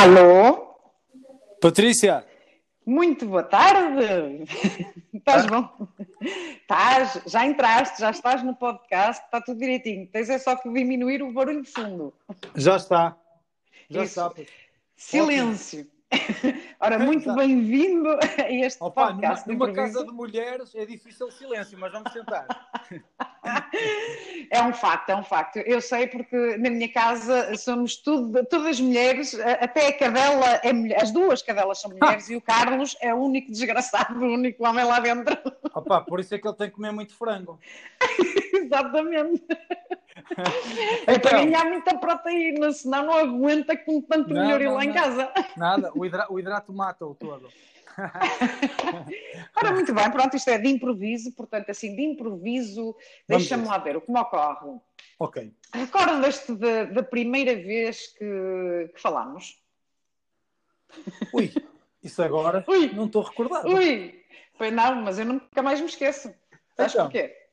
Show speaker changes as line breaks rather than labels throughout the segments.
Alô?
Patrícia,
Muito boa tarde. Estás bom? Estás, já entraste, já estás no podcast, está tudo direitinho. Tens é só que diminuir o barulho de fundo.
já está. Já
Isso.
está.
Silêncio. Ora, muito bem-vindo a este
Opa, numa,
podcast.
numa
improviso.
casa de mulheres é difícil o silêncio, mas vamos tentar.
É um facto, é um facto. Eu sei porque na minha casa somos tudo, todas mulheres, até a cadela é mulher, as duas cadelas são mulheres e o Carlos é o único desgraçado, o único homem lá dentro.
Opa, por isso é que ele tem que comer muito frango.
Exatamente. É para
Então,
ganhar muita proteína, senão não aguenta com tanto
Não,
melhor ir
não,
lá em casa.
nada, o, hidra- o hidrato mata-o todo.
Ora, muito bem, pronto, isto é de improviso, portanto, assim, de improviso, deixa-me lá ver o que me ocorre.
Ok.
Recordas-te da, da primeira vez que, que falámos?
Ui, isso agora
Ui.
não estou recordado.
Ui, foi não, mas eu nunca mais me esqueço. Sabes
Então.
porquê?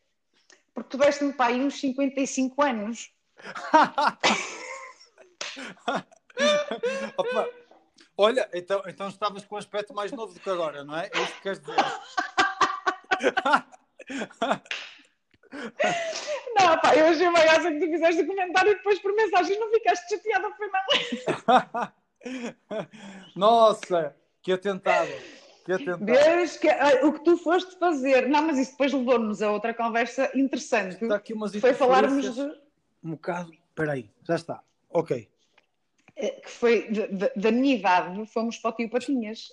Porque tu deste-me para aí uns 55 anos.
Opa, olha, então, então estavas com um aspecto mais novo do que agora, não é? É isso que queres dizer.
Não, pá, eu achei uma graça que tu fizeste o comentário e depois por mensagem não ficaste chateada, foi não.
Nossa, que atentado. Que atentado.
Vês que, o que tu foste fazer. Não, mas isso depois levou-nos a outra conversa interessante.
Está aqui umas
Foi falarmos de,
Um bocado. Espera aí, já está. Ok.
eh, que foi de- de- da minha idade, fomos para o Tio Patinhas.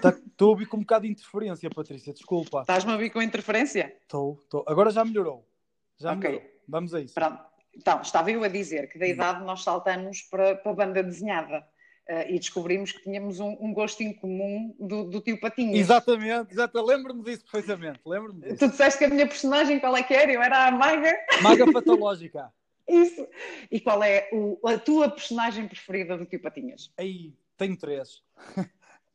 Tá- Estou a ouvir com um bocado de interferência, Patrícia. Desculpa.
Estás-me a ouvir com interferência?
Estou, estou. Agora já melhorou. Já
Ok.
melhorou. Vamos a isso.
Pronto. Então, estava eu a dizer que da idade nós saltamos para, para a banda desenhada eh, e descobrimos que tínhamos um, um gosto em comum do, do Tio Patinhas.
Exatamente, exato. Lembro-me disso perfeitamente. Lembro-me disso.
Tu disseste que a minha personagem qual é que era? Eu era a Maga.
Maga patológica.
Isso. E qual é o- a tua personagem preferida do Tio Patinhas?
Aí, tenho três.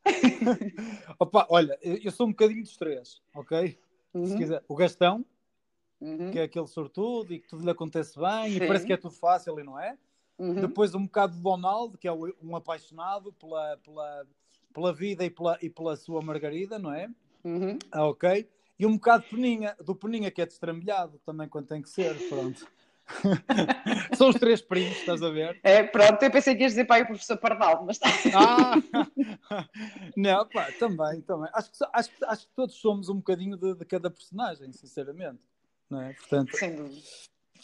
Opa, olha, eu sou um bocadinho dos três, ok? Se
Uhum,
quiser. O Gastão,
uhum,
que é aquele sortudo e que tudo lhe acontece bem
Sim.
e parece que é tudo fácil e não é?
Uhum.
Depois um bocado de Donaldo, que é um apaixonado pela, pela, pela vida e pela, e pela sua Margarida, não é?
Uhum.
Ah, ok. E um bocado de Peninha, do Peninha que é destrambelhado também quando tem que ser, pronto. São os três primos, estás a ver?
É, pronto, eu pensei que ias dizer para aí o professor Pardal, mas está.
Ah! Não, pá, também, também. Acho que, acho, acho que todos somos um bocadinho de, de cada personagem, sinceramente. Não é? Portanto,
Sem dúvida.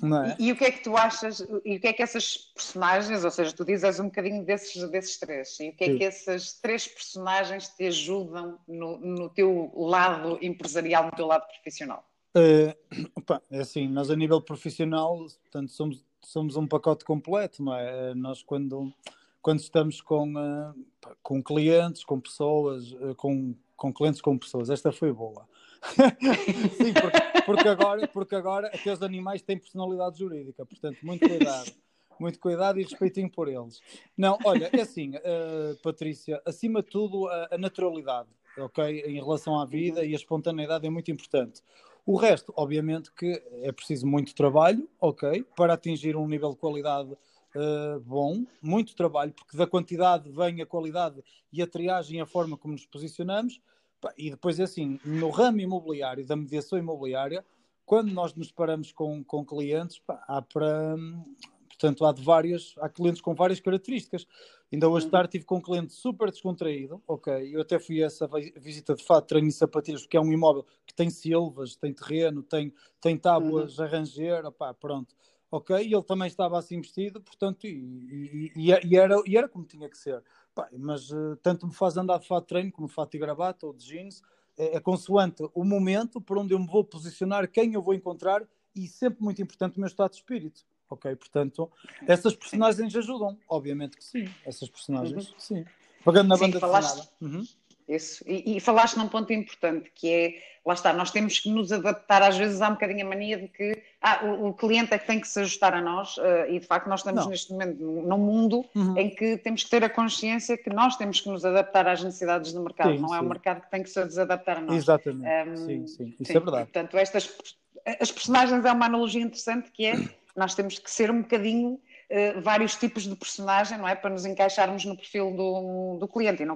É?
E, e o que é que tu achas, e o que é que essas personagens, ou seja, tu dizes um bocadinho desses, desses três, e o que é
Sim.
que essas três personagens te ajudam no, no teu lado empresarial, no teu lado profissional?
Eh, opa, é assim, nós a nível profissional, portanto, somos, somos um pacote completo, não é? Eh, Nós quando, quando estamos com, eh, com clientes, com pessoas, com, com clientes, com pessoas, esta foi boa. Sim, porque, porque agora, porque agora até os animais têm personalidade jurídica, portanto, muito cuidado. Muito cuidado e respeitinho por eles. Não, olha, é assim, eh, Patrícia, acima de tudo, a, a naturalidade, ok? Em relação à vida e a espontaneidade é muito importante. O resto, obviamente, que é preciso muito trabalho, ok, para atingir um nível de qualidade eh, bom, muito trabalho, porque da quantidade vem a qualidade e a triagem a forma como nos posicionamos. Pá, E depois, é assim, no ramo imobiliário, da mediação imobiliária, quando nós nos paramos com, com clientes, pá, há para. Portanto, há de várias, há clientes com várias características. Ainda hoje de tarde tive com um cliente super descontraído, ok? Eu até fui a essa vi- visita de fato, treino e sapatilhas, porque é um imóvel que tem silvas, tem terreno, tem, tem tábuas a ranger, opá, pronto. Ok? E ele também estava assim vestido, portanto, e- e- e era, e era como tinha que ser. Pá, mas eh, tanto me faz andar de fato de treino como de fato de gravata ou de jeans, é, é consoante o momento por onde eu me vou posicionar, quem eu vou encontrar e sempre muito importante o meu estado de espírito. Ok? Portanto, essas personagens ajudam, obviamente que sim. Essas personagens, sim. Pagando na
Sim,
banda
falaste-.
Uhum.
Isso. E, e falaste num ponto importante, que é, lá está, nós temos que nos adaptar, às vezes há um bocadinho a mania de que ah, o, o cliente é que tem que se ajustar a nós, eh, e de facto nós estamos
Não.
neste momento num mundo
Uhum.
em que temos que ter a consciência que nós temos que nos adaptar às necessidades do mercado,
Sim,
não é o
sim.
mercado que tem que se desadaptar a nós.
Exatamente.
Um,
sim, sim. Isso
Sim,
é verdade.
Portanto, estas as personagens é uma analogia interessante que é nós temos que ser um bocadinho uh, vários tipos de personagem, não é? Para nos encaixarmos no perfil do, do cliente. E não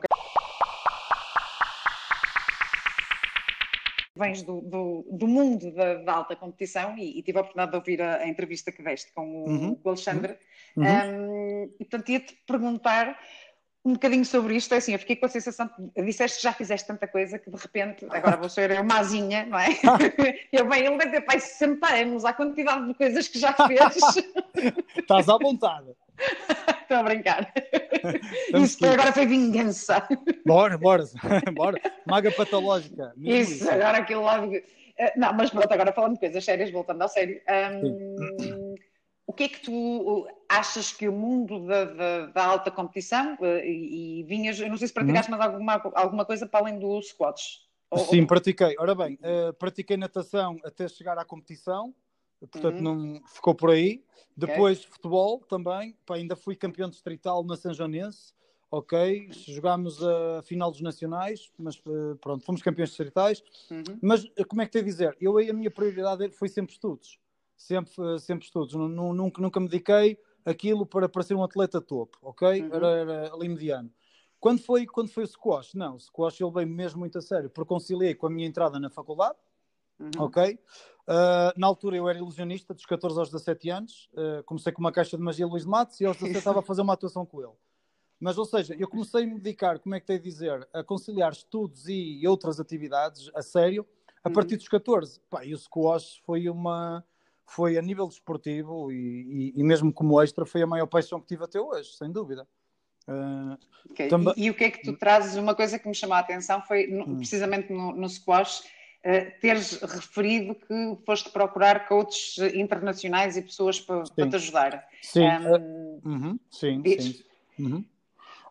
vens do, do, do mundo da, da, alta competição e, e, tive a oportunidade de ouvir a, a entrevista que deste com o, uhum. o Alexandre. Uhum. Um, e portanto ia-te perguntar um bocadinho sobre isto, é assim, eu fiquei com a sensação que disseste que já fizeste tanta coisa que de repente, agora vou ser eu mazinha, não é? eu, bem, ele deve ter pai 60 anos, a quantidade de coisas que já fez.
Estás à vontade.
Estou a brincar. isso agora foi vingança.
Bora, bora, bora. Maga patológica.
Isso, isso, agora aquilo lá. Eh, não, mas pronto, agora falando de coisas sérias, voltando ao sério. Um, o que é que tu achas que o mundo da, da, da alta competição eh, e, e, vinhas, eu não sei se praticaste hum. mais alguma, alguma coisa para além dos squats?
Sim, ou... pratiquei. Ora bem, uh, pratiquei natação até chegar à competição, portanto uhum. não ficou por aí. Depois okay. futebol também, Pá, ainda fui campeão distrital na São Joanense, ok, jogámos a final dos nacionais, mas uh, pronto, fomos campeões distritais. Uhum. Mas como é que te a dizer? Eu aí a minha prioridade foi sempre estudos sempre, sempre estudos. Nunca, nunca me dediquei aquilo para, para ser um atleta topo, ok? Uhum. Era, era, ali mediano. Quando foi, quando foi o squash? Não, o squash eu levei mesmo muito a sério, porque conciliei com a minha entrada na faculdade, uhum. ok? Uh, na altura eu era ilusionista, dos 14 aos 17 anos, uh, comecei com uma caixa de magia Luís de Matos e aos 17 estava a fazer uma atuação com ele. Mas, ou seja, eu comecei a me dedicar, como é que tenho a dizer, a conciliar estudos e outras atividades a sério a uhum. partir dos 14. Pá, e o squash foi uma, foi a nível desportivo e, e, e, mesmo como extra foi a maior paixão que tive até hoje, sem dúvida.
Uh, okay. também... e, e, o que é que tu trazes? Uma coisa que me chamou a atenção foi no, hum. precisamente no, no squash teres referido que foste procurar coaches internacionais e pessoas para, para te ajudar.
Sim, um, uh, uhum, sim, sim. Uhum.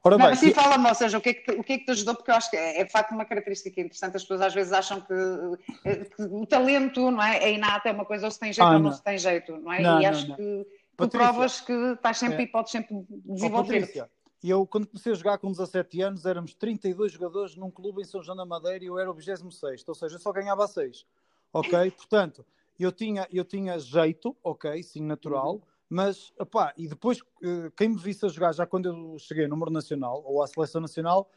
Ora bem, não, assim fala-me, ou seja, o que, é que te, o que é que te ajudou? Porque eu acho que é, é de facto uma característica interessante. As pessoas às vezes acham que, eh, que o talento não é, é inato, é uma coisa, ou se tem jeito ah, ou não. não se tem jeito, não é? Não, e acho que tu provas que estás sempre é. e podes sempre desenvolver.
E eu, quando comecei a jogar com 17 anos, éramos 32 jogadores num clube em São João da Madeira e eu era o 26, ou seja, eu só ganhava 6. Ok? Portanto, eu tinha, eu tinha jeito, ok, sim, natural. Uhum mas, opá, e depois, eh, quem me visse a jogar já quando eu cheguei no número nacional ou à seleção nacional,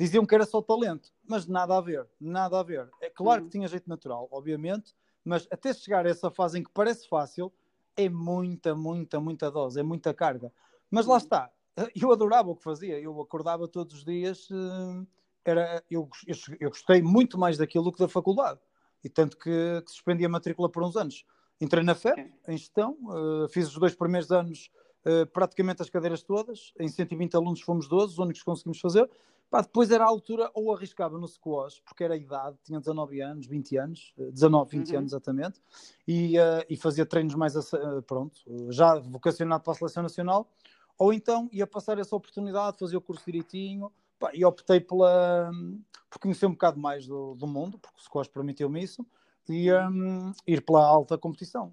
diziam que era só talento, mas nada a ver, nada a ver. É claro uhum. que tinha jeito natural, obviamente, mas até chegar a essa fase em que parece fácil, é muita, muita, muita dose, é muita carga. Mas lá uhum. está, eu adorava o que fazia, eu acordava todos os dias, eh, era, eu, eu, eu gostei muito mais daquilo do que da faculdade, e tanto que, que suspendi a matrícula por uns anos. Entrei na FEP, em gestão, uh, fiz os dois primeiros anos uh, praticamente as cadeiras todas, em 120 alunos fomos 12, os únicos que conseguimos fazer. Pá, depois era a altura, ou arriscava no squash, porque era a idade, tinha 19 anos, 20 anos, 19, eh, 20 uhum. anos exatamente, e, e fazia treinos mais, pronto, já vocacionado para a Seleção Nacional, ou então ia passar essa oportunidade, fazer o curso direitinho, pá, e optei pela, por conhecer um bocado mais do, do mundo, porque o squash permitiu-me isso, e um, ir pela alta competição.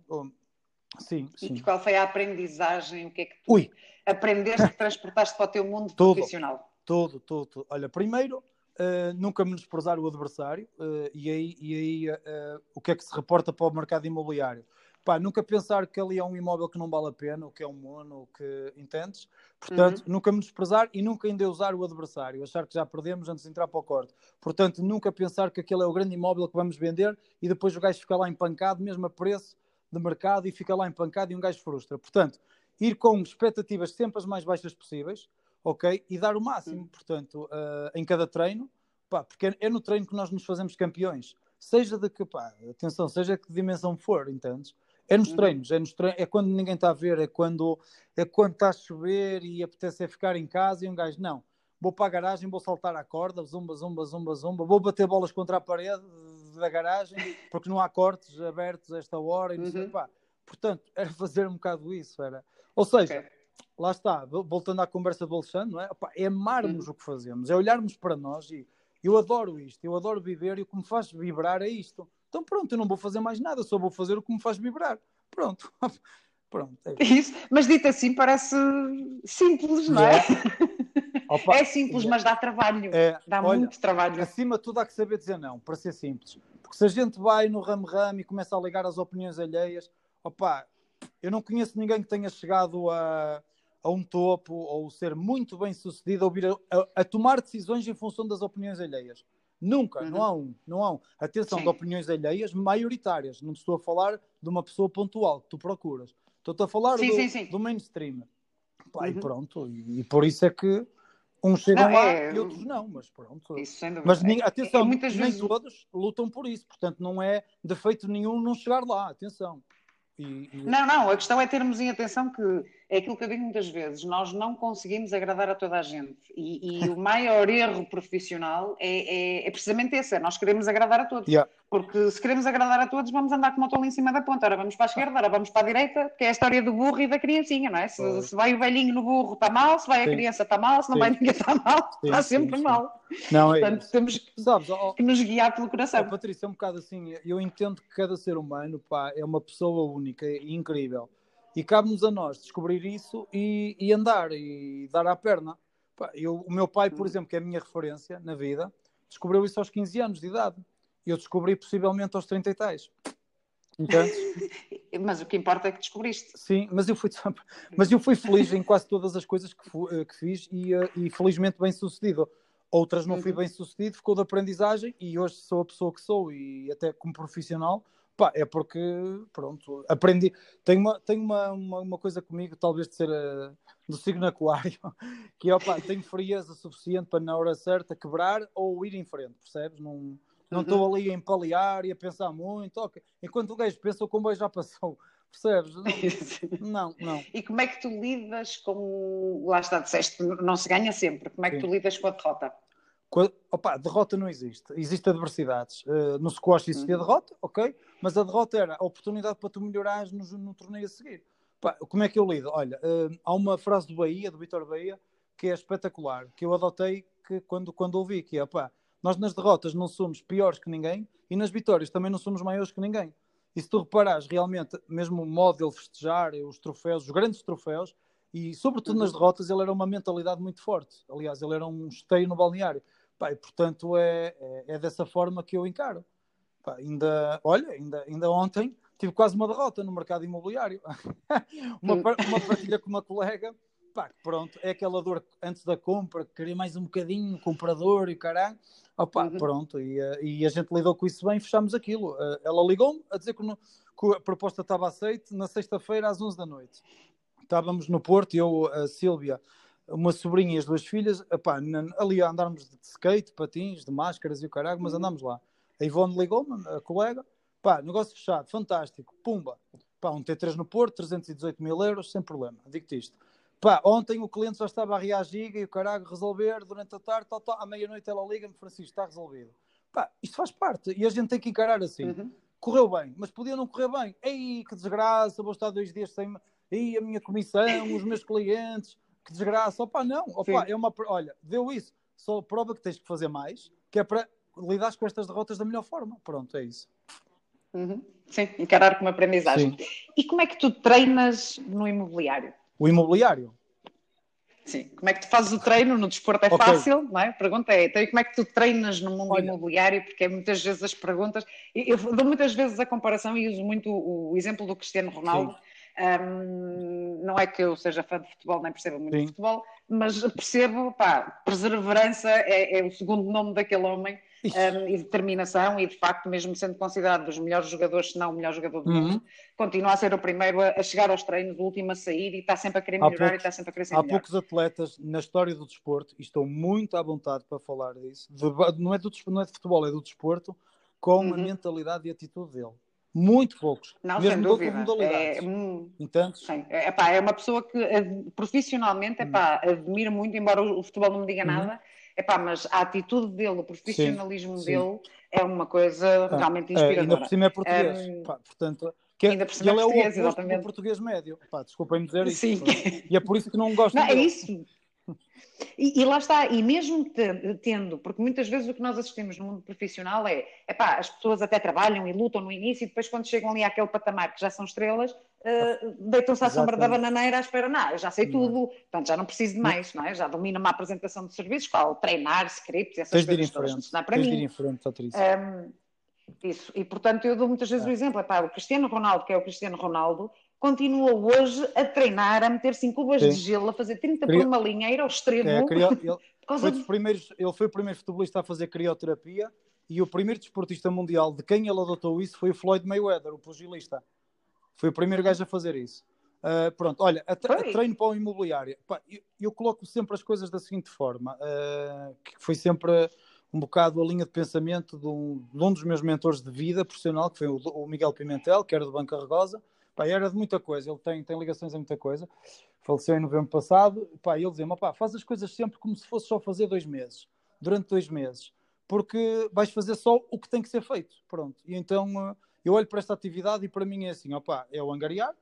Sim, sim.
E qual foi a aprendizagem? O que é que tu Ui. aprendeste que transportaste para o teu mundo
tudo,
profissional?
Tudo, tudo, tudo. Olha, primeiro, uh, nunca menosprezar o adversário uh, e aí, e aí uh, o que é que se reporta para o mercado imobiliário? Pá, nunca pensar que ali é um imóvel que não vale a pena, o que é um mono, o que entendes. Portanto, uhum. nunca menosprezar e nunca endeusar o adversário, achar que já perdemos antes de entrar para o corte. Portanto, nunca pensar que aquele é o grande imóvel que vamos vender e depois o gajo fica lá empancado, mesmo a preço de mercado, e fica lá empancado e um gajo frustra. Portanto, ir com expectativas sempre as mais baixas possíveis, ok? E dar o máximo, uhum. portanto, uh, em cada treino, pá, porque é, no treino que nós nos fazemos campeões. Seja de que, pá, atenção, seja que dimensão for, entendes? É nos uhum. treinos, é, nos treinos, é quando ninguém está a ver, é quando, é quando está a chover e apetece é ficar em casa e um gajo, não, vou para a garagem, vou saltar a corda, zumba, zumba, zumba, zumba, vou bater bolas contra a parede da garagem, porque não há cortes abertos a esta hora e não sei, uhum. pá. Portanto, era fazer um bocado isso, era. Ou seja, okay. lá está, voltando à conversa do Alexandre, não é? Opa, é amarmos uhum. o que fazemos, é olharmos para nós e eu adoro isto, eu adoro viver e o que me faz vibrar é isto. Então pronto, eu não vou fazer mais nada, só vou fazer o que me faz vibrar. Pronto. pronto
é isso. Mas dito assim parece simples, não é? Opa, é simples, é. mas dá trabalho. É, dá olha, muito trabalho.
Acima de tudo há que saber dizer não, para ser simples. Porque se a gente vai no ramo-ramo e começa a ligar as opiniões alheias, opa, eu não conheço ninguém que tenha chegado a, a um topo ou ser muito bem sucedido a, a, a, tomar decisões em função das opiniões alheias. Nunca, uhum. não há um, não há um. Atenção, Sim. de opiniões alheias maioritárias. Não estou a falar de uma pessoa pontual que tu procuras. Estou-te a falar sim, do, sim, do, mainstream. Pá, uhum. E pronto, e, e, por isso é que uns chegam não, lá é... e outros não, mas pronto. Isso, mas nem, é, atenção, é, nem vezes... todos lutam por isso, portanto não é defeito nenhum não chegar lá, atenção.
E, e... Não, não, a questão é termos em atenção que é aquilo que eu digo muitas vezes, nós não conseguimos agradar a toda a gente. E, e o maior erro profissional é, é, é, precisamente esse, é nós queremos agradar a todos. Yeah. Porque se queremos agradar a todos, vamos andar como o tolo em cima da ponta. Ora, vamos para a esquerda, ora, vamos para a direita, que é a história do burro e da criancinha, não é? Se, se vai o velhinho no burro, está mal, se vai sim. a criança, está mal, se não sim. vai ninguém, está mal, sim, está sempre mal. Não, é Portanto, isso. temos que, Sabes, oh, que nos guiar pelo coração. Oh,
Patrícia, é um bocado assim, eu entendo que cada ser humano pá, é uma pessoa única e incrível e cabe-nos a nós descobrir isso e, e, andar e dar à perna. Eu, o meu pai, por exemplo, que é a minha referência na vida, descobriu isso aos 15 anos de idade. Eu descobri possivelmente aos 30 e tais.
mas o que importa é que descobriste.
Sim, mas eu fui, mas eu fui feliz em quase todas as coisas que, fui, eh, que fiz e, eh, e, felizmente bem sucedido. Outras não fui uhum. bem sucedido, ficou de aprendizagem e hoje sou a pessoa que sou e até como profissional Pá, é porque, pronto, aprendi. Tenho uma, tenho uma, uma, uma coisa comigo, talvez de ser uh, do signo aquário, que é, opa, tenho frieza suficiente para na hora certa quebrar ou ir em frente, percebes? Não não estou uhum. ali a empalear e a pensar muito. Okay. Enquanto o gajo pensa, o comboio já passou. Percebes? Não, não, não.
E como é que tu lidas com. Lá está, disseste, não se ganha sempre. Como é que Sim. tu lidas com a derrota?
Opa, derrota não existe. Existem adversidades. Uh, no squash existia uhum. derrota, ok, mas a derrota era a oportunidade para tu melhorares no, no torneio a seguir. Opa, como é que eu lido? Olha, uh, há uma frase do Bahia, do Vitor Bahia, que é espetacular, que eu adotei que, quando, quando ouvi, que é, opa, nós nas derrotas não somos piores que ninguém e nas vitórias também não somos maiores que ninguém. E se tu reparares realmente, mesmo o modo dele festejar, os troféus, os grandes troféus, e sobretudo nas uhum. derrotas, ele era uma mentalidade muito forte. Aliás, ele era um esteio no balneário. Pá, e, portanto, é, é, é, dessa forma que eu encaro. Pá, ainda, olha, ainda, ainda ontem tive quase uma derrota no mercado imobiliário. uma, uma partilha com uma colega, pá, pronto, é aquela dor antes da compra, queria mais um bocadinho, comprador e caralho. Opa, uhum. pronto, e, eh, e, a gente lidou com isso bem, fechámos aquilo. Eh, ela ligou-me a dizer que, no, que, a proposta estava aceite na sexta-feira às 11 da noite. Estávamos no Porto, eu, a Sílvia, uma sobrinha e as duas filhas, epá, ali a andarmos de skate, patins, de máscaras e o caralho, mas uhum. andámos lá. A Ivone ligou-me, a colega, pá, negócio fechado, fantástico, pumba. Pá, um T3 no Porto, 318 mil euros, sem problema, digo-te isto. Pá, ontem o cliente já estava a reagir e o caralho resolver durante a tarde, tal, tal. à meia-noite ela liga-me, Francisco, está resolvido. Pá, isto faz parte e a gente tem que encarar assim. Uhum. Correu bem, mas podia não correr bem. Ei, que desgraça, vou estar dois dias sem. Ei, a minha comissão, os meus clientes que desgraça. Opa, não, opa, é uma. Olha, deu isso. Só prova que tens que fazer mais, que é para lidar com estas derrotas da melhor forma. Pronto, é isso.
Uhum. Sim, encarar como aprendizagem. Sim. E como é que tu treinas no imobiliário?
O imobiliário?
Sim, como é que tu fazes o treino no desporto? É okay. fácil, não é? A pergunta é, então, como é que tu treinas no mundo Olha. imobiliário? Porque é muitas vezes as perguntas, eu dou muitas vezes a comparação e uso muito o, exemplo do Cristiano Ronaldo. Um, não é que eu seja fã de futebol, nem perceba muito Sim. de futebol, mas percebo, pá, perseverança é, é o segundo nome daquele homem um, e determinação, e de facto, mesmo sendo considerado dos melhores jogadores, se não o melhor jogador do mundo, uhum. continua a ser o primeiro a, a, chegar aos treinos, o último a sair e está sempre a querer melhorar poucos, e está sempre a querer ser
Há
melhor.
poucos atletas na história do desporto, e estou muito à vontade para falar disso, de, não, é do, não é de futebol, é do desporto, com uhum. a mentalidade e atitude dele. Muito poucos.
Não, mesmo sem dúvida. É, é, epá, é uma pessoa que profissionalmente epá, hum. admiro muito, embora o futebol não me diga uhum. Epá, mas a atitude dele, o profissionalismo sim, dele sim. é uma coisa ah, realmente inspiradora. É,
ainda por cima é português. Um, pá, portanto, que, ainda por cima ele é, português, é o oposto do português médio. Desculpem-me dizer isso. Sim. E é por isso que não gosto
não, É isso. E, e, lá está, e mesmo tendo, porque muitas vezes o que nós assistimos no mundo profissional é, epá, as pessoas até trabalham e lutam no início e depois quando chegam ali àquele patamar que já são estrelas, uh, deitam-se à sombra da bananeira à espera, não, eu já sei tudo, portanto já não preciso de mais, não é? Já domino uma apresentação de serviços, falo treinar, scripts, essas
Tens
coisas
todas, ensinar para Tens mim. De ir em frente,
um, isso, e portanto eu dou muitas vezes é. o exemplo, epá, o Cristiano Ronaldo, que é o Cristiano Ronaldo, continua hoje a treinar, a meter-se em cubas Sim. de gelo, a fazer 30 por uma linha, a ir ao extremo. É, criou,
ele, foi de... primeiros, ele foi o primeiro futebolista a fazer crioterapia e o primeiro desportista mundial de quem ele adotou isso foi o Floyd Mayweather, o pugilista. Foi o primeiro gajo a fazer isso. Uh, pronto, olha, a, a treino para o imobiliário. Pá, eu, eu, coloco sempre as coisas da seguinte forma, uh, que foi sempre um bocado a linha de pensamento de um, de um, dos meus mentores de vida profissional, que foi o, o Miguel Pimentel, que era do Banco Arregosa. Pá, era de muita coisa, ele tem, tem ligações a muita coisa. Faleceu em novembro passado. Pá, ele dizia-me: faz as coisas sempre como se fosse só fazer dois meses, durante dois meses porque vais fazer só o que tem que ser feito. Pronto. E então uh, eu olho para esta atividade e para mim é assim: opa, é o angariar,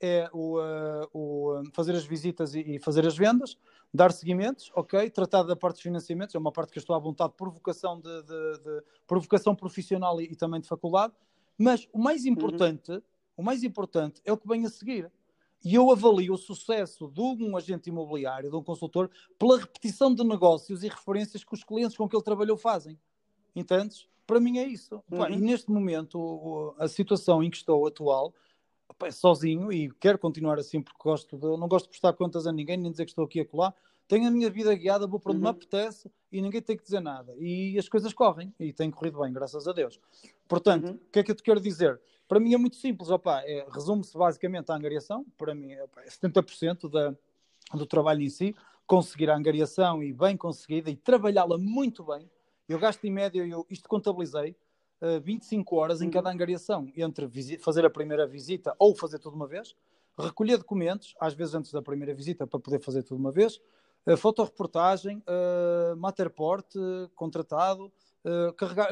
é o, uh, o uh, fazer as visitas e, e, fazer as vendas, dar seguimentos, ok? Tratar da parte de financiamentos, é uma parte que eu estou à vontade por vocação, de, de, de provocação profissional e, e, também de faculdade. Mas o mais uhum. importante, uhum. o mais importante é o que vem a seguir. E eu avalio o sucesso de um agente imobiliário, de um consultor, pela repetição de negócios e referências que os clientes com que ele trabalhou fazem. Entendes? Para mim é isso. Uhum. e neste momento, a situação em que estou atual, é sozinho, e quero continuar assim porque gosto de, não gosto de prestar contas a ninguém, nem dizer que estou aqui a colar. Tenho a minha vida guiada, vou para onde uhum. me apetece e ninguém tem que dizer nada. E as coisas correm e têm corrido bem, graças a Deus. Portanto, uhum. o que é que eu te quero dizer? Para mim é muito simples, é, resume-se basicamente à angariação, para mim opa, é 70% da, do trabalho em si, conseguir a angariação e bem conseguida e trabalhá-la muito bem. Eu gasto em média, eu, isto contabilizei, uh, eh, 25 horas em uhum. cada angariação, entre fazer a primeira visita ou fazer tudo uma vez, recolher documentos, às vezes antes da primeira visita, para poder fazer tudo uma vez, uh, fotoreportagem, uh, Matterport, uh, contratado, uh, carregar,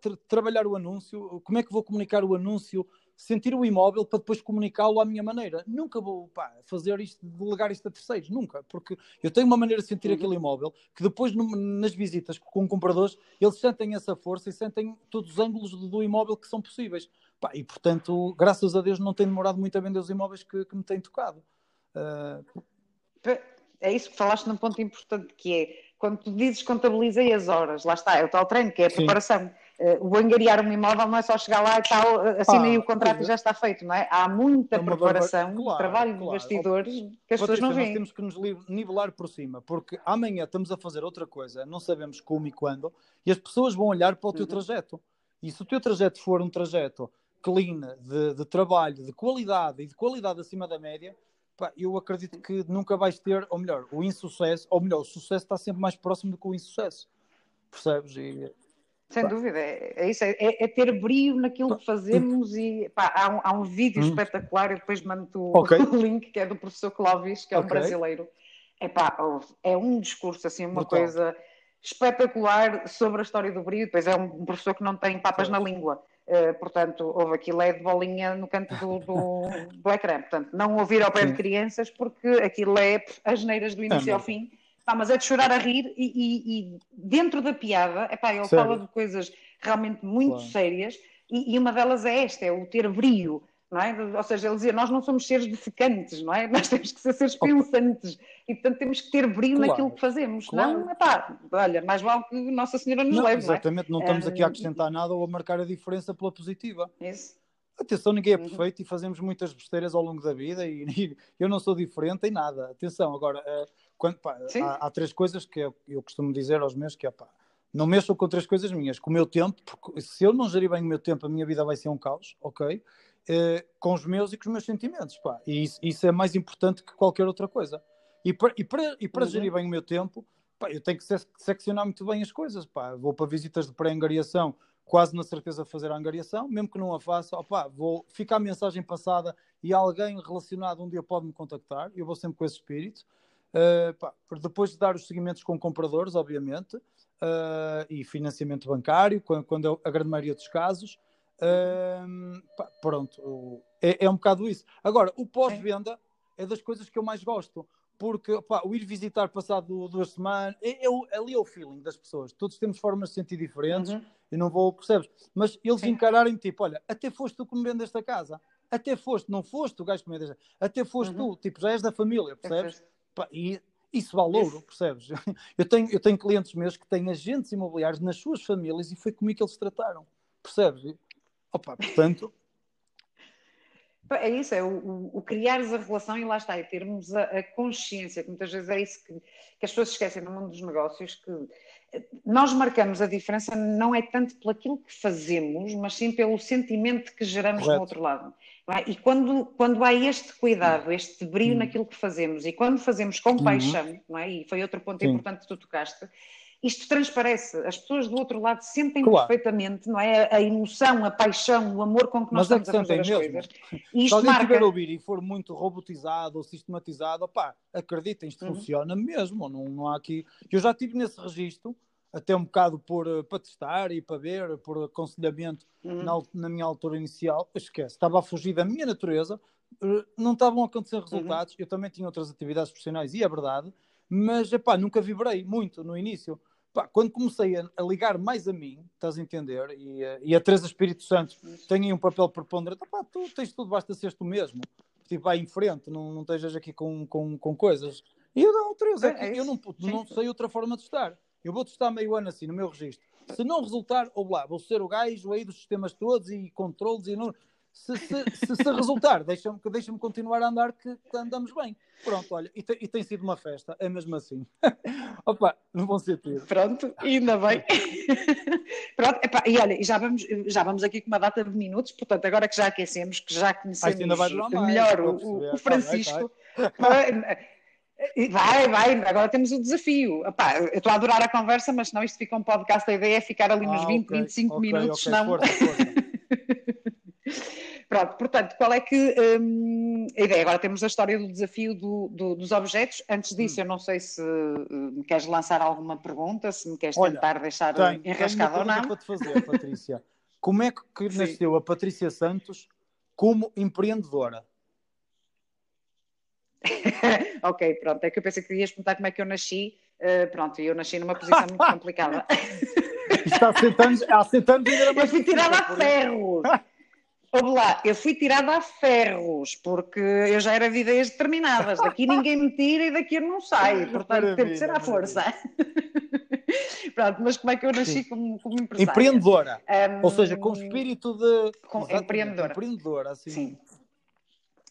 tra trabalhar o anúncio, como é que vou comunicar o anúncio, sentir o imóvel para depois comunicá-lo à minha maneira. Nunca vou pá, fazer isto, delegar isto a terceiros, nunca, porque eu tenho uma maneira de sentir uhum. aquele imóvel que depois no, nas visitas com compradores eles sentem essa força e sentem todos os ângulos do, do imóvel que são possíveis. Pá, e portanto, graças a Deus, não tem demorado muito a vender os imóveis que, que me têm tocado. Uh...
É isso que falaste num ponto importante que é quando tu dizes contabilizei as horas, lá está, é o tal treino, que é a Sim. preparação. Uh, o angariar um imóvel não é só chegar lá e tal, assina ah, aí o contrato e já está feito, não é? Há muita é preparação, claro, trabalho claro. de bastidores que as pessoas não veem.
Nós temos que nos nivelar por cima, porque amanhã estamos a fazer outra coisa, não sabemos como e quando, e as pessoas vão olhar para o teu uhum. trajeto. E se o teu trajeto for um trajeto clean, de, de trabalho, de qualidade e de qualidade acima da média, pá, eu acredito que nunca vais ter, ou melhor, o insucesso, ou melhor, o sucesso está sempre mais próximo do que o insucesso. Percebes? E,
Sem pá. dúvida, é, é isso, é, é, ter brilho naquilo que fazemos e pá, há, um, há um vídeo hum. espetacular, eu depois mando o, okay. o link, que é do professor Clóvis, que é um okay. brasileiro. Epá, é um discurso, assim, uma Brutal. coisa espetacular sobre a história do brilho, depois é um professor que não tem papas na língua. Uh, portanto, houve aquilo é de bolinha no canto do, do, do ecrã. Portanto, não ouvir ao pé Sim. de crianças, porque aquilo é as neiras do início é, ao fim. Pá, mas é de chorar a rir e, e, e dentro da piada, epá, ele Sério? fala de coisas realmente muito claro. sérias e, e, uma delas é esta, é o ter brio não é? Ou seja, ele dizia, nós não somos seres defecantes, não é? Nós temos que ser seres pensantes e, portanto, temos que ter brilho claro, naquilo que fazemos. Claro. Não, epá, olha, mais vale que Nossa Senhora nos não, leve,
Exatamente,
não,
é? não estamos aqui a acrescentar nada ou a marcar a diferença pela positiva. Isso. Atenção, ninguém é uhum. perfeito uhum. e fazemos muitas besteiras ao longo da vida e, e, eu não sou diferente em nada. Atenção, agora, uh, quando, pá, há, há, três coisas que eu, eu, costumo dizer aos meus que é pá, não mexam com três coisas minhas, com o meu tempo, porque se eu não gerir bem o meu tempo, a minha vida vai ser um caos, ok? Eh, com os meus e com os meus sentimentos, pá. E isso, isso é mais importante que qualquer outra coisa. E para, e para, e para uhum. gerir bem o meu tempo, pá, eu tenho que seccionar muito bem as coisas, pá. Vou para visitas de pré-angariação, quase na certeza de fazer a angariação, mesmo que não a faça, opá, vou ficar a mensagem passada e alguém relacionado um dia pode me contactar, eu vou sempre com esse espírito. Uh, pá, depois de dar os seguimentos com compradores, obviamente, uh, e financiamento bancário, quando, quando é a grande maioria dos casos, pá, pronto, é, é, um bocado isso. Agora, o pós-venda é das coisas que eu mais gosto, porque pá, o ir visitar passado duas semanas, é, é, ali é o feeling das pessoas. Todos temos formas de sentir diferentes uhum. e não vou, percebes? Mas eles Sim. encararem tipo, olha, até foste tu que me vendeste a casa, até foste, não foste o gajo que me vendeste, até foste uhum. tu, tipo, já és da família, percebes? E isso vale ouro, percebes? Eu tenho, eu tenho clientes meus que têm agentes imobiliários nas suas famílias e foi comigo que eles trataram, percebes? Opa, portanto.
É isso, é o, o, o criares a relação e lá está, é termos a, a, consciência, que muitas vezes é isso que, que as pessoas esquecem no mundo dos negócios, que nós marcamos a diferença não é tanto pelo aquilo que fazemos, mas sim pelo sentimento que geramos Correto. do outro lado. É? E quando, quando há este cuidado, este brilho hum. naquilo que fazemos, e quando fazemos com uhum. paixão, não é? e foi outro ponto sim. importante que tu tocaste, isto transparece. As pessoas do outro lado sentem claro. perfeitamente, não é? A emoção, a paixão, o amor com que nós Mas estamos é que a fazer as mesmo. coisas.
E isto Se alguém marca... a ouvir e for muito robotizado ou sistematizado, opá, acreditem, isto uhum. funciona mesmo. Não, não há aqui... Eu já estive nesse registro, até um bocado por, eh, para testar e para ver, por aconselhamento uhum. na, na, minha altura inicial, esquece, estava a fugir da minha natureza, eh, não estavam a acontecer uhum. resultados, uhum. eu também tinha outras atividades profissionais, e é verdade, mas epá, nunca vibrei muito no início. Epá, quando comecei a, a, ligar mais a mim, estás a entender, e, a, e a Teresa Espírito Santo tem um papel preponderante, epá, tu tens tudo, basta seres tu mesmo. Tipo, vai em frente, não, não estejas aqui com, com, com coisas. E eu não, Teresa, é, é eu não, não sei outra forma de estar. Eu vou testar meio ano assim no meu registro. Se não resultar, ou lá, vou ser o gajo aí dos sistemas todos e controles e não se, se, se, se resultar, deixa-me deixa continuar a andar que, andamos bem. Pronto, olha, e, te, e, tem sido uma festa, é mesmo assim. Opa, não vão ser.
Pronto, ainda bem. Pronto, epá, e olha, já vamos, já vamos aqui com uma data de minutos, portanto, agora que já aquecemos, que já conhecemos melhor o, o, Francisco. Vai, vai, vai, agora temos o desafio. Epá, eu estou a adorar a conversa, mas senão isto fica um podcast, a ideia é ficar ali nos ah, 20, okay, 25 okay, minutos, okay, senão. Força, força. Pronto, portanto, qual é que hum, a ideia? Agora temos a história do desafio do, do, dos objetos. Antes disso, hum. eu não sei se me queres lançar alguma pergunta, se me queres Olha, tentar deixar tem, enrascado ou não.
para te fazer, Patrícia. Como é que nasceu a Patrícia Santos como empreendedora?
ok, pronto. É que eu pensei que ias perguntar como é que eu nasci. Uh, pronto, e eu nasci numa posição muito complicada.
Está há sete anos, há sete anos ainda era
mais Eu fui tirada a ferro. Ouve lá, eu fui tirada a ferros, porque eu já era de ideias determinadas. Daqui ninguém me tira e daqui eu não saio. Portanto, tem de ser à força. Pronto, mas como é que eu nasci como, como empresária?
Empreendedora. Um, Ou seja, com espírito de...
Com, empreendedora.
Empreendedora, assim. Sim.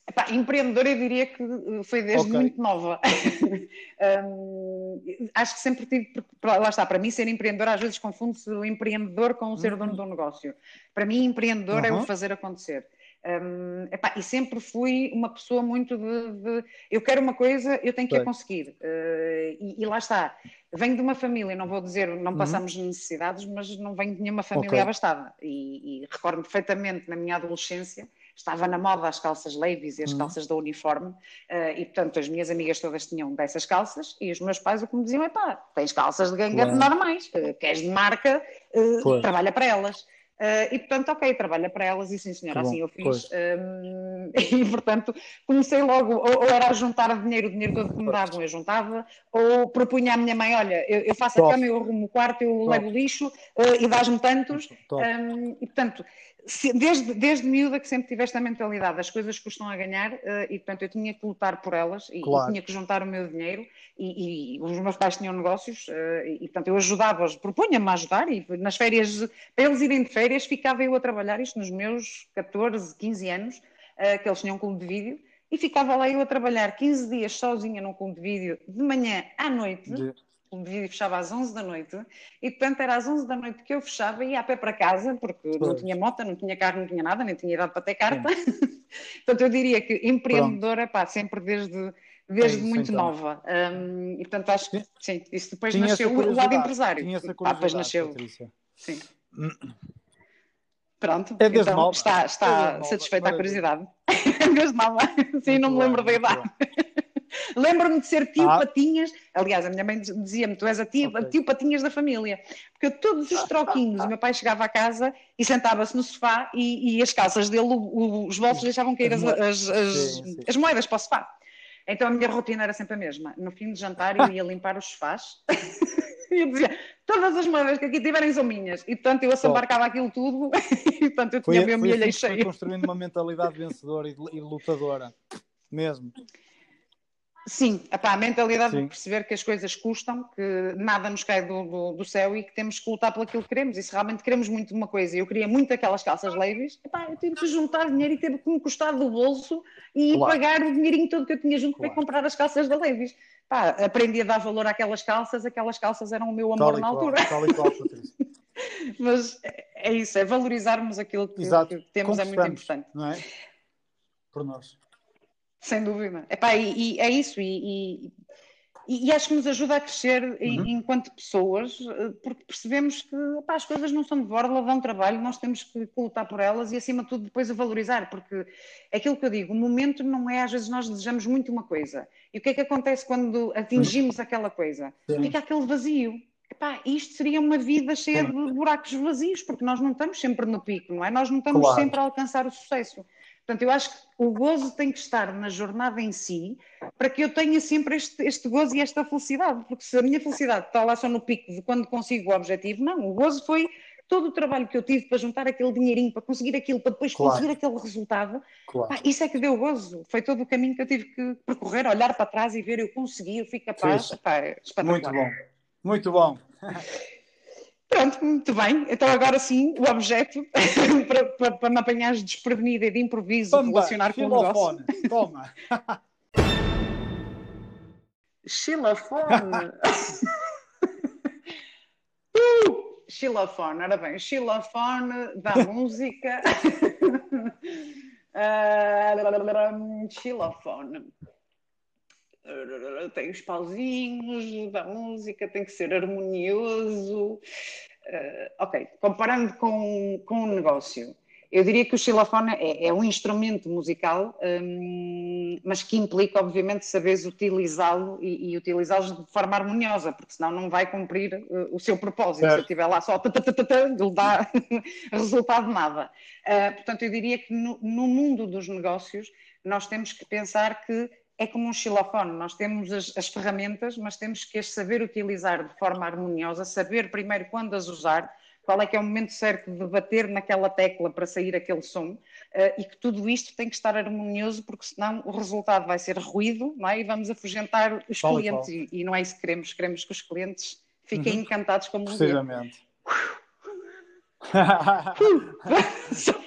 Epá, empreendedora eu diria que foi desde okay. muito nova. um, acho que sempre tive, lá está, para mim ser empreendedor às vezes confunde-se o empreendedor com o ser dono de um negócio. Para mim empreendedor uhum. é o fazer acontecer. Um, epá, e sempre fui uma pessoa muito de, de, eu quero uma coisa, eu tenho que a conseguir. Uh, e, e, lá está. Venho de uma família, não vou dizer, não uhum. passamos uhum. necessidades, mas não venho de nenhuma família okay. abastada. E, e recordo perfeitamente na minha adolescência estava na moda as calças Levi's e as uhum. calças da uniforme, uh, e portanto as minhas amigas todas tinham dessas calças, e os meus pais o que me diziam é pá, tens calças de ganga claro. normais, uh, queres de marca, uh, trabalha para elas. Uh, e portanto, ok, trabalha para elas e sim senhora, assim eu fiz. Um, e portanto, comecei logo, ou, ou, era a juntar dinheiro, o dinheiro todo que me davam eu juntava, ou propunha à minha mãe: olha, eu, eu faço Top. a cama, eu arrumo o quarto, eu Top. levo lixo uh, e dás-me tantos. Um, e portanto, desde, desde miúda que sempre tiveste a mentalidade, as coisas custam a ganhar uh, e, portanto, eu tinha que lutar por elas e, claro. e tinha que juntar o meu dinheiro e, e os meus pais tinham negócios uh, e, portanto, eu ajudava-os, propunha-me a ajudar e nas férias, para eles irem de férias, ficava eu a trabalhar isto nos meus 14, 15 anos, uh, que eles tinham um clube de vídeo e ficava lá eu a trabalhar 15 dias sozinha num clube de vídeo, de manhã à noite. De o vídeo fechava às 11 da noite e, portanto, era às 11 da noite que eu fechava e ia a pé para casa, porque pois. não tinha moto, não tinha carro, não tinha nada, nem tinha idade para ter carta. portanto, eu diria que empreendedora, pá, sempre desde, desde é isso, muito então. nova. Um, e, portanto, acho que, sim, isso depois tinha nasceu o lado empresário.
Tinha essa pá, depois nasceu.
Patrícia. Sim. Pronto, é então mal, está, está é satisfeita a curiosidade. É desde mal, sim, não me lembro da idade. Lembro-me de ser tio ah. Patinhas. Aliás, a minha mãe dizia-me: tu és a tio, okay. tio Patinhas da família. Porque todos os troquinhos, o meu pai chegava a casa e sentava-se no sofá e, e, as calças dele, o, os bolsos deixavam cair as, as, as, sim, as moedas para o sofá. Então a minha rotina era sempre a mesma. No fim de jantar eu ia limpar os sofás e eu dizia, todas as moedas que aqui tiverem são minhas. E portanto eu assambarcava aquilo tudo e portanto eu tinha foi, o meu milho cheio.
construindo uma mentalidade vencedora e, e lutadora, mesmo.
Sim, epá, a mentalidade Sim. de perceber que as coisas custam, que nada nos cai do, do, do, céu e que temos que lutar por aquilo que queremos. E se realmente queremos muito uma coisa, eu queria muito aquelas calças leves, epá, eu tive que juntar dinheiro e teve que me custar do bolso e claro. pagar o dinheirinho todo que eu tinha junto claro. para comprar as calças da Levis. Pá, aprendi a dar valor àquelas calças, aquelas calças eram o meu amor na altura. Tal e qual, Mas é isso, é valorizarmos aquilo que, que temos, é muito importante.
Não é? Por nós.
Sem dúvida. Epá, e, e é isso, e, e, e, acho que nos ajuda a crescer uhum. enquanto pessoas, porque percebemos que epá, as coisas não são de borla, dão trabalho, nós temos que lutar por elas e, acima de tudo, depois a valorizar, porque é aquilo que eu digo, o momento não é, às vezes, nós desejamos muito uma coisa. E o que é que acontece quando atingimos aquela coisa? Sim. Fica aquele vazio. Epá, isto seria uma vida cheia de buracos vazios, porque nós não estamos sempre no pico, não é? Nós não estamos claro. sempre a alcançar o sucesso. Portanto, eu acho que o gozo tem que estar na jornada em si para que eu tenha sempre este, este gozo e esta felicidade. Porque se a minha felicidade está lá só no pico de quando consigo o objetivo, não. O gozo foi todo o trabalho que eu tive para juntar aquele dinheirinho, para conseguir aquilo, para depois claro. conseguir aquele resultado. Claro. Pá, isso é que deu gozo. Foi todo o caminho que eu tive que percorrer, olhar para trás e ver eu consegui, eu fui capaz. Pá, é
Muito bom. Muito bom.
Pronto, muito bem. Então agora sim, o objeto para, para, para me apanhares desprevenida e de improviso Toma, relacionar com o negócio.
Toma.
Xilofone. uh, xilofone, ora bem, xilofone da música. uh, xilofone tem os pauzinhos da música, tem que ser harmonioso. Uh, ok, comparando com, com o negócio, eu diria que o xilofone é, é um instrumento musical, um, mas que implica, obviamente, saberes utilizá-lo e, e utilizá-lo de forma harmoniosa, porque senão não vai cumprir uh, o seu propósito. Certo. Se eu estiver lá só não dá resultado nada. Uh, portanto, eu diria que no, no mundo dos negócios nós temos que pensar que é como um xilofone, nós temos as, as, ferramentas, mas temos que as saber utilizar de forma harmoniosa, saber primeiro quando as usar, qual é que é o momento certo de bater naquela tecla para sair aquele som, uh, e que tudo isto tem que estar harmonioso, porque senão o resultado vai ser ruído, não é? E vamos afugentar os clientes, e, e, não é isso que queremos, queremos que os clientes fiquem uhum. encantados como
Precisamente.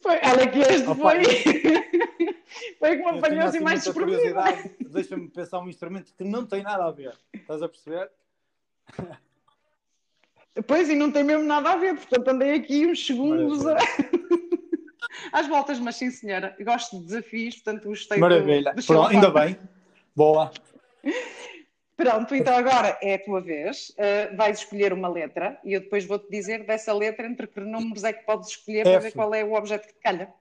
foi, olha que este Opa, foi... Foi que me apanhou assim mais curiosidade.
Deixa-me pensar um instrumento que não tem nada a ver. Estás a perceber?
Pois, e não tem mesmo nada a ver, portanto andei aqui uns segundos a... às voltas, mas sim senhora, gosto de desafios, portanto gostei
Maravilha, do, do Pronto, ainda bem, boa.
Pronto, então agora é a tua vez, uh, vais escolher uma letra e eu depois vou-te dizer dessa letra entre que números é que podes escolher F. para ver qual é o objeto que te calha.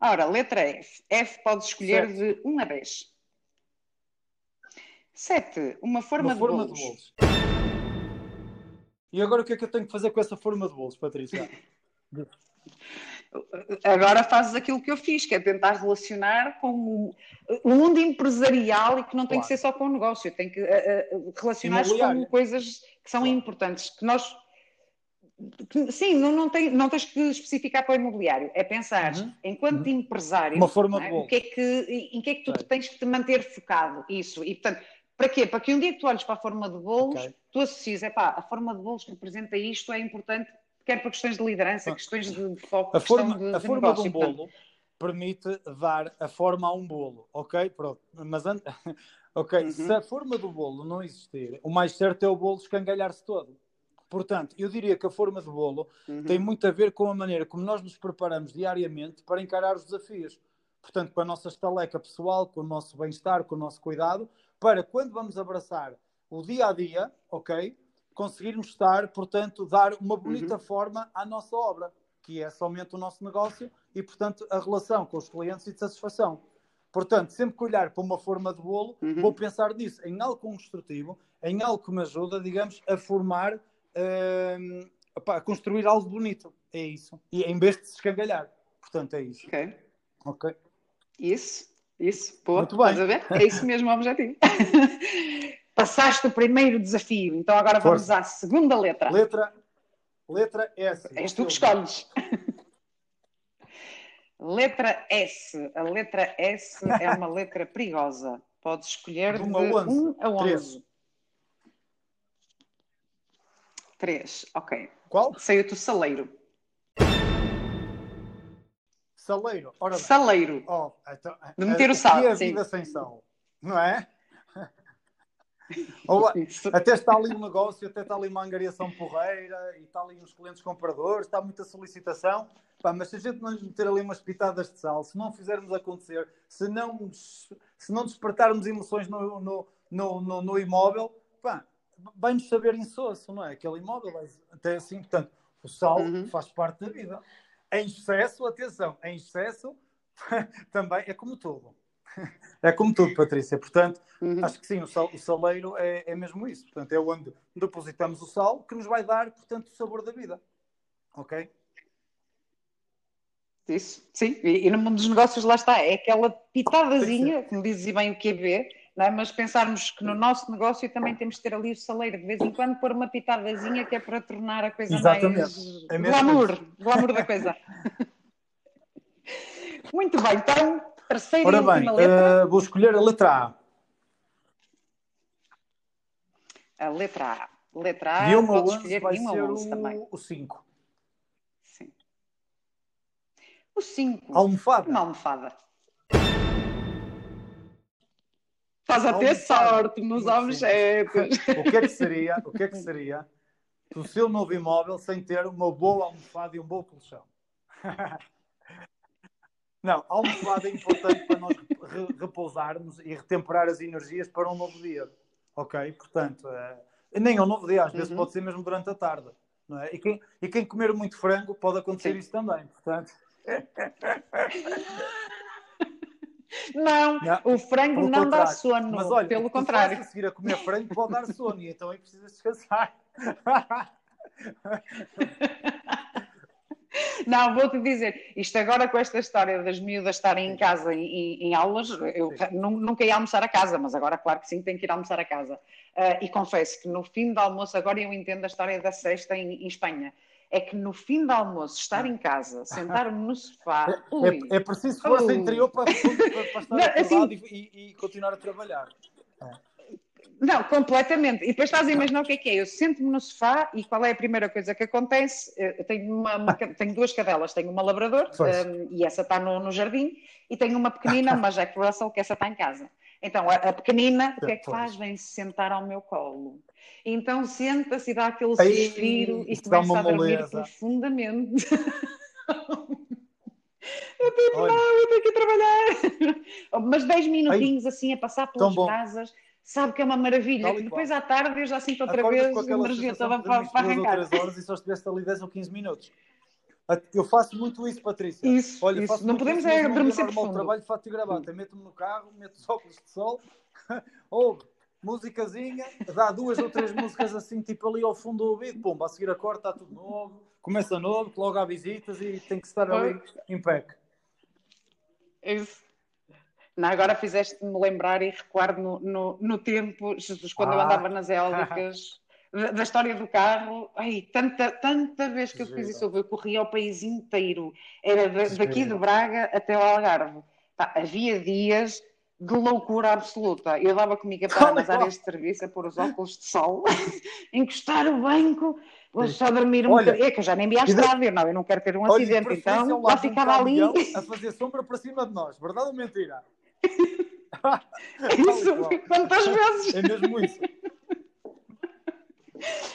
Ora, letra F. F pode escolher Sete. de 1 a 10. 7. Uma forma, uma de, forma bolos. de bolos.
E agora o que é que eu tenho que fazer com essa forma de bolos, Patrícia?
agora fazes aquilo que eu fiz, que é tentar relacionar com o mundo empresarial e que não tem claro. que ser só com o negócio, tem que uh, uh, relacionar com coisas que são claro. importantes, que nós Sim, não, não, tem, não tens que especificar para o imobiliário. É pensar, uhum. enquanto uhum. empresário,
Uma forma
é? o que é que, em que é que tu Sei. tens que te manter focado? Isso. E, portanto, para quê? Para que um dia que tu olhes para a forma de bolos, okay. tu associes, é pá, a forma de bolos que representa isto é importante, quer para questões de liderança, ah. questões de, de foco,
a forma,
de,
a de forma negócio, de um bolo portanto... permite dar a forma a um bolo, ok? Pronto. Mas antes... ok, uhum. se a forma do bolo não existir, o mais certo é o bolo escangalhar-se todo. Portanto, eu diria que a forma de bolo uhum. tem muito a ver com a maneira como nós nos preparamos diariamente para encarar os desafios. Portanto, com a nossa estaleca pessoal, com o nosso bem-estar, com o nosso cuidado, para quando vamos abraçar o dia a dia, ok? Conseguirmos estar, portanto, dar uma bonita uhum. forma à nossa obra, que é somente o nosso negócio e, portanto, a relação com os clientes e de satisfação. Portanto, sempre que olhar para uma forma de bolo, uhum. vou pensar nisso, em algo construtivo, em algo que me ajuda, digamos, a formar uh, opá, construir algo bonito. É isso. E em vez de se escangalhar. Portanto, é isso.
Ok.
Ok.
Isso, isso. Pô, Muito bem. Estás a ver? É isso mesmo o objetivo. Passaste o primeiro desafio, então agora Força. vamos à segunda letra.
Letra, letra S.
És tu que escolhes. Letra S. A letra S é uma letra perigosa. Podes escolher de 1 a 11. 1 a 11. 3. Ok.
Qual?
Saiu-te o saleiro.
Saleiro. Ora bem.
Saleiro.
Oh, então,
de meter o sal.
E a vida sim. sem sal, não é? Ou, até está ali um negócio, até está ali uma angariação porreira e está ali uns clientes compradores, está muita solicitação. Pá, mas se a gente não meter ali umas pitadas de sal, se não fizermos acontecer, se não, se não despertarmos emoções no, no, no, no, no imóvel, vai-nos saber insosso, não é? Aquele imóvel, até assim, portanto, o sal uhum. faz parte da vida. Em excesso, atenção, em excesso também é como tudo. É como tudo, Patrícia. Portanto, uhum. acho que sim, o, sal, o saleiro é, é, mesmo isso. Portanto, é onde depositamos o sal que nos vai dar, portanto, o sabor da vida. Ok?
Isso, sim. E, e no mundo dos negócios, lá está. É aquela pitadazinha, como dizia bem o QB, é? mas pensarmos que no nosso negócio também temos de ter ali o saleiro de vez em quando, pôr uma pitadazinha que é para tornar a coisa Exatamente. mais é glamour, glamour da coisa. Muito bem, então, terceira Ora e última bem, letra.
Uh, vou escolher a letra A.
A letra A. Letra A,
de uma pode escolher vai uma ser 11 também. O 5.
Sim. O 5.
Almofada.
Uma almofada. Estás a ter sorte nos objetos.
O que é que seria, o que é que seria o seu novo imóvel sem ter uma boa almofada e um bom colchão? Não, a almofada é importante para nós repousarmos e retemperar as energias para um novo dia. Ok? Portanto, é, nem é um novo dia, às vezes uhum. pode ser mesmo durante a tarde. Não é? e, quem, e quem comer muito frango pode acontecer Sim. isso também. Portanto.
Não, não, o frango não dá sono. Mas olha, pelo contrário.
Se seguir a comer frango pode dar sono, e então aí precisa descansar.
Não, vou-te dizer, isto agora com esta história das miúdas estarem em casa em, em aulas, eu nunca ia almoçar a casa, mas agora, claro que sim, tenho que ir almoçar a casa. Uh, e confesso que no fim do almoço, agora eu entendo a história da sexta em, em Espanha é que no fim do almoço, estar em casa, sentar-me no sofá.
É, ui, é, é preciso força ui. interior para, para, estar não, assim, e, e, continuar a trabalhar.
Não, completamente. E depois estás a imaginar o que é que é. Eu sento-me no sofá e qual é a primeira coisa que acontece? Eu tenho, uma, uma tenho duas cadelas. Tenho uma labrador um, e essa está no, no, jardim e tenho uma pequenina, uma Jack Russell, que essa está em casa. Então, a, a pequenina, o que é que faz? Vem-se sentar ao meu colo. Então senta-se e dá aquele suspiro e começa a dormir moleza. profundamente. eu tenho, Olha, não, eu tenho que trabalhar. Mas 10 minutinhos assim a passar pelas casas, sabe que é uma maravilha. Depois à tarde eu já sinto outra Acordas vez a energia toda para, para arrancar.
Duas horas e só estiveste ali 10 ou 15 minutos. Eu faço muito isso, Patrícia.
Isso, Olha, isso. não podemos é adormecer
profundo. trabalho, faço e gravata. Meto-me no carro, meto os óculos de sol, ou musicazinha, dá duas ou três músicas assim, tipo ali ao fundo do ouvido, pum, a seguir a cor, está tudo novo, começa novo, logo há visitas e tem que estar ali em pé.
Isso. Não, agora fizeste-me lembrar e recuar no, no, no, tempo, Jesus, quando ah. eu andava nas eólicas, da, da, história do carro, ai, tanta, tanta vez que eu fiz isso, eu corria o país inteiro, era de, daqui de Braga até o Algarve. Pá, havia dias de loucura absoluta. Eu dava comigo para nas áreas de serviço a pôr os óculos de sol, encostar o banco, vou só dormir um bocadinho. É que eu já nem vi à estrada, eu não, eu não quero ter um Olha, acidente, então lá ficava ali.
A fazer sombra para cima de nós, verdade ou mentira?
isso, quantas vezes?
É mesmo isso.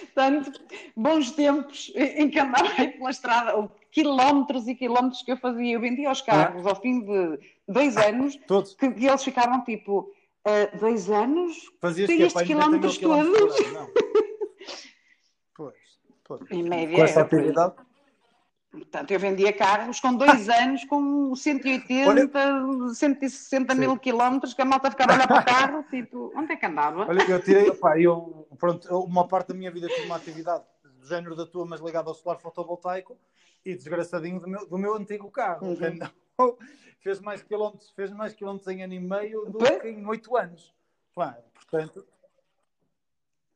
Portanto, bons tempos em que andava aí pela estrada, ou quilómetros e quilómetros que eu fazia. Eu vendia os carros ah. ao fim de dois anos,
Todos.
que, que eles ficaram tipo, uh, dois anos? Fazias que estes quilómetros todos?
pois, pois.
Em média.
Com essa atividade?
Portanto, eu vendia carros com dois anos, com 180, Olha, 160 sim. mil quilómetros, que a malta ficava a olhar para o carro, tipo, onde é que andava?
Olha, eu tirei, pá, eu, pronto, uma parte da minha vida tive uma atividade do género da tua, mas ligada ao solar fotovoltaico, e desgraçadinho do meu, do meu antigo carro. Uhum. fez mais quilómetros, fez mais quilómetros em ano e meio do que em oito anos. Claro, portanto.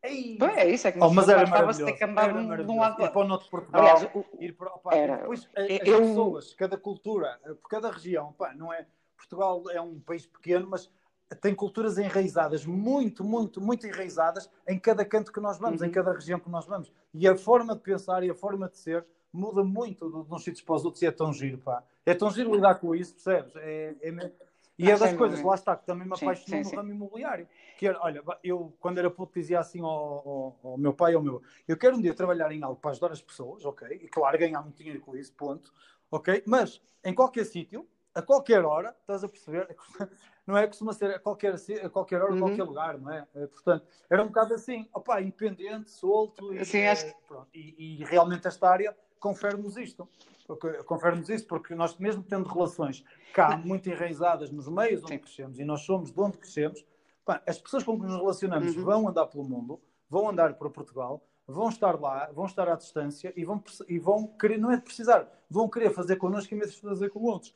Ei. é isso, é que oh,
mas era maravilhoso. ter que andar de um lado ir para o norte de Portugal, Aliás, o, ir para, opa, era, depois as eu, pessoas, cada cultura, por cada região, pá, não é? Portugal é um país pequeno, mas tem culturas enraizadas, muito, muito, muito enraizadas em cada canto que nós vamos, uhum. em cada região que nós vamos. E a forma de pensar e a forma de ser muda muito de, uns sítios para os outros e é tão giro, pá. É tão giro lidar com isso, percebes? É, é, e é das coisas, lá está, que também me apaixonou no ramo imobiliário. Que era, olha, eu quando era puto dizia assim ao, ao, ao, meu pai, ao meu, eu quero um dia trabalhar em algo para ajudar as pessoas, ok? E claro, ganhar muito dinheiro com isso, ponto. Ok? Mas em qualquer sítio, a qualquer hora, estás a perceber? Não é? Costuma ser a qualquer, a qualquer hora, uhum. qualquer lugar, não é? Eh, portanto, era um bocado assim, opá, independente, solto. E,
Sim, acho...
pronto, e, e realmente esta área confere-nos isto. Confere-nos isso, porque nós, mesmo tendo relações cá muito enraizadas nos meios onde Sim. crescemos, e nós somos de onde crescemos, pá, as pessoas com que nos relacionamos uhum. vão andar pelo mundo, vão andar para Portugal, vão estar lá, vão estar à distância e vão, e vão querer, não é de precisar, vão querer fazer connosco em vez de fazer com outros.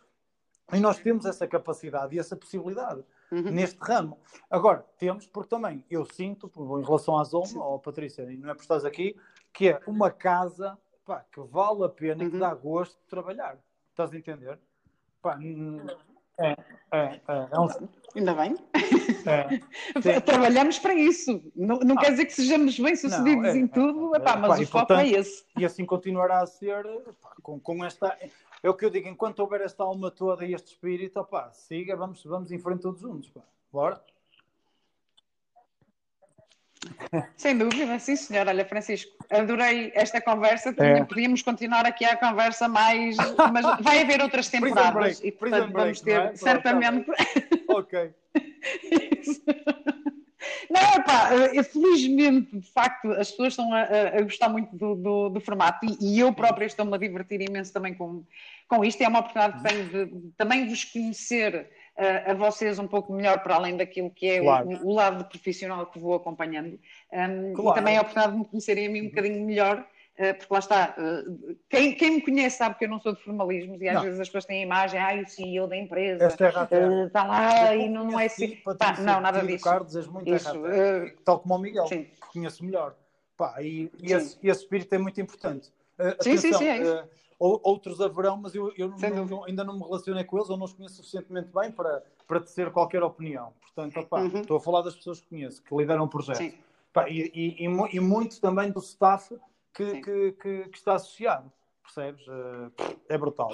E nós temos essa capacidade e essa possibilidade uhum. neste ramo. Agora, temos, porque também eu sinto, em relação à Zona, ou Patrícia, não é por estás aqui, que é uma casa pá, que vale a pena e que uhum. dá gosto de trabalhar. Estás a entender? Pá, é, é, é, é um...
Ainda bem. É, Trabalhamos para isso. Não, não ah, quer dizer que sejamos bem-sucedidos é, em tudo, epá, mas o foco é esse.
E assim continuará a ser com, com esta é o que eu digo, enquanto houver esta alma toda e este espírito, opá, siga, vamos, vamos em frente todos juntos, pá. bora.
Sem dúvida, sim senhor. Olha, Francisco, adorei esta conversa. É. Podíamos continuar aqui a conversa mais, mas vai haver outras temporadas break, e portanto vamos ter é? certamente.
ok.
Isso. Não, pá, eh, felizmente, de facto, as pessoas estão a, a gostar muito do, do, do formato e, e, eu própria estou-me a divertir imenso também com, com isto. É uma oportunidade que tenho de, também vos conhecer uh, a vocês um pouco melhor, para além daquilo que é claro. o, o, lado profissional que vou acompanhando. Um, claro. E também a oportunidade de me conhecerem a mim um bocadinho melhor eh, porque lá está, eh, quem, quem, me conhece sabe que eu não sou de formalismos e às não. vezes as pessoas têm a imagem, ah, o CEO da empresa uh, está lá e não, não é assim. Pá, não, nada disso.
Carlos, és muito Isso, uh, tal como o Miguel, sim. que conheço melhor. Pá, e, e esse, esse, espírito é muito importante.
Uh, sim, atenção, sim, sim, é isso.
outros haverão, mas eu, eu não, não, ainda não me relacionei com eles ou não os conheço suficientemente bem para, para tecer qualquer opinião. Portanto, opá, uhum. estou a falar das pessoas que conheço, que lideram o projeto. Pá, e, e, e, e muito também do staff que, que, que, que está associado. Percebes? Eh, é brutal.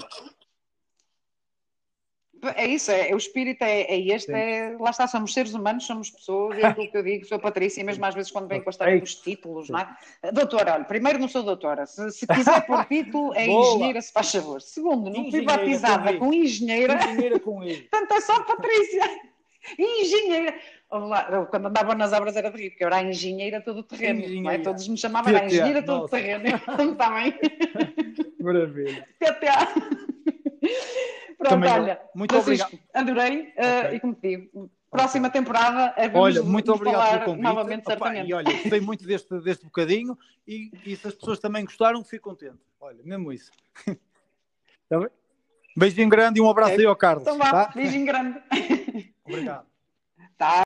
É isso, é, o espírito é, é este, é, lá está, somos seres humanos, somos pessoas, é aquilo que eu digo, sou Patrícia, mesmo às vezes quando vem com a dos títulos, não é? Doutora, olha, primeiro não sou doutora, se, se quiser por título é Boa. engenheira, se faz favor. Segundo, não fui batizada com, com engenheira,
engenheira com
portanto é só Patrícia, engenheira quando andava nas obras era de rir, porque eu era a engenheira todo o terreno, é? todos me chamavam a engenheira todo o terreno, está bem?
Maravilha.
PTA. Pronto, Também, olha, muito Francisco, obrigado. adorei uh, okay. e como te digo, próxima temporada é
Olha, muito obrigado pelo convite. Novamente, Opa. E olha, gostei muito deste, deste bocadinho e, e se as pessoas também gostaram, fico contente. Olha, mesmo isso. Está bem? Beijinho grande e um abraço okay. aí ao Carlos.
Então vá, tá? beijinho grande.
Obrigado.
tá?